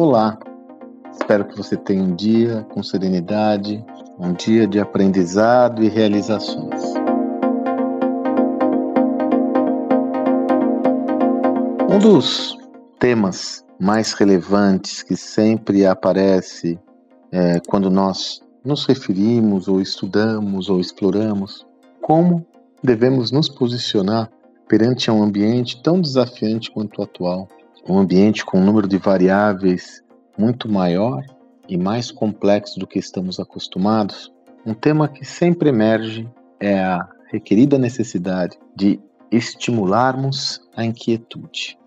Olá, espero que você tenha um dia com serenidade, um dia de aprendizado e realizações. Um dos temas mais relevantes que sempre aparece é, quando nós nos referimos ou estudamos ou exploramos como devemos nos posicionar perante um ambiente tão desafiante quanto o atual, um ambiente com um número de variáveis muito maior e mais complexo do que estamos acostumados, um tema que sempre emerge é a requerida necessidade de estimularmos a inquietude.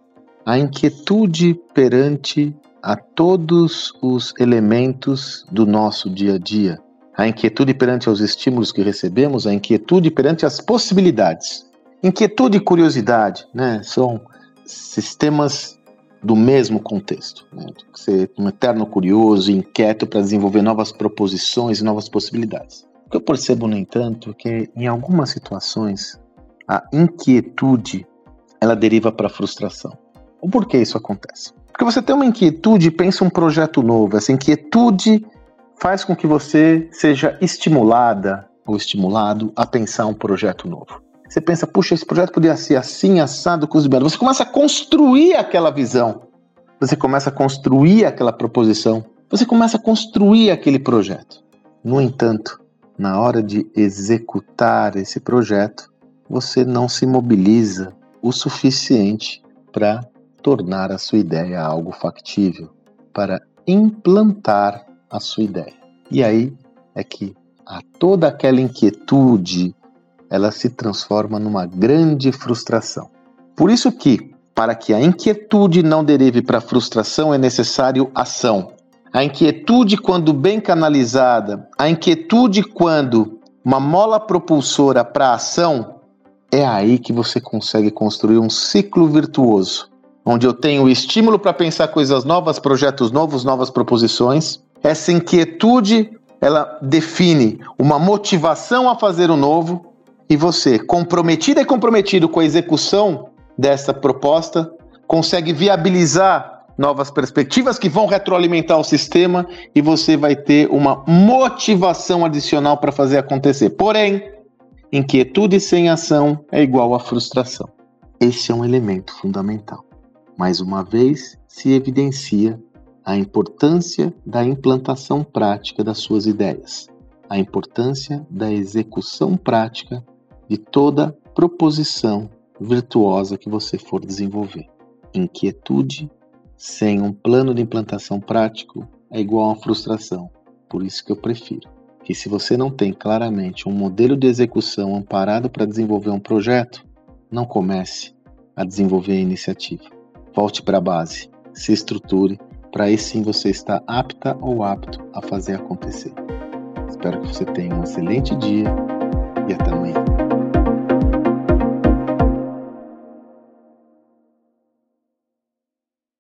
A inquietude perante a todos os elementos do nosso dia a dia. A inquietude perante os estímulos que recebemos, a inquietude perante as possibilidades. Inquietude e curiosidade né, são sistemas do mesmo contexto. Né? Ser um eterno curioso inquieto para desenvolver novas proposições e novas possibilidades. O que eu percebo, no entanto, é que em algumas situações a inquietude ela deriva para a frustração. O porquê isso acontece? Porque você tem uma inquietude e pensa um projeto novo. Essa inquietude faz com que você seja estimulada ou estimulado a pensar um projeto novo. Você pensa, puxa, esse projeto poderia ser assim, assado, cozinhado. Você começa a construir aquela visão. Você começa a construir aquela proposição. Você começa a construir aquele projeto. No entanto, na hora de executar esse projeto, você não se mobiliza o suficiente para tornar a sua ideia algo factível, para implantar a sua ideia. E aí é que há toda aquela inquietude, ela se transforma numa grande frustração. Por isso que, para que a inquietude não derive para frustração, é necessário ação. A inquietude, quando bem canalizada, a inquietude, quando uma mola propulsora para a ação, é aí que você consegue construir um ciclo virtuoso, onde eu tenho estímulo para pensar coisas novas, projetos novos, novas proposições. Essa inquietude, ela define uma motivação a fazer o novo e você, comprometido e comprometido com a execução dessa proposta, consegue viabilizar novas perspectivas que vão retroalimentar o sistema e você vai ter uma motivação adicional para fazer acontecer. Porém, inquietude sem ação é igual a frustração. Esse é um elemento fundamental. Mais uma vez, se evidencia a importância da implantação prática das suas ideias, a importância da execução prática de toda proposição virtuosa que você for desenvolver. Inquietude sem um plano de implantação prático é igual a frustração. Por isso que eu prefiro que se você não tem claramente um modelo de execução amparado para desenvolver um projeto, não comece a desenvolver a iniciativa. Volte para a base, se estruture, para aí sim você estar apta ou apto a fazer acontecer. Espero que você tenha um excelente dia e até amanhã.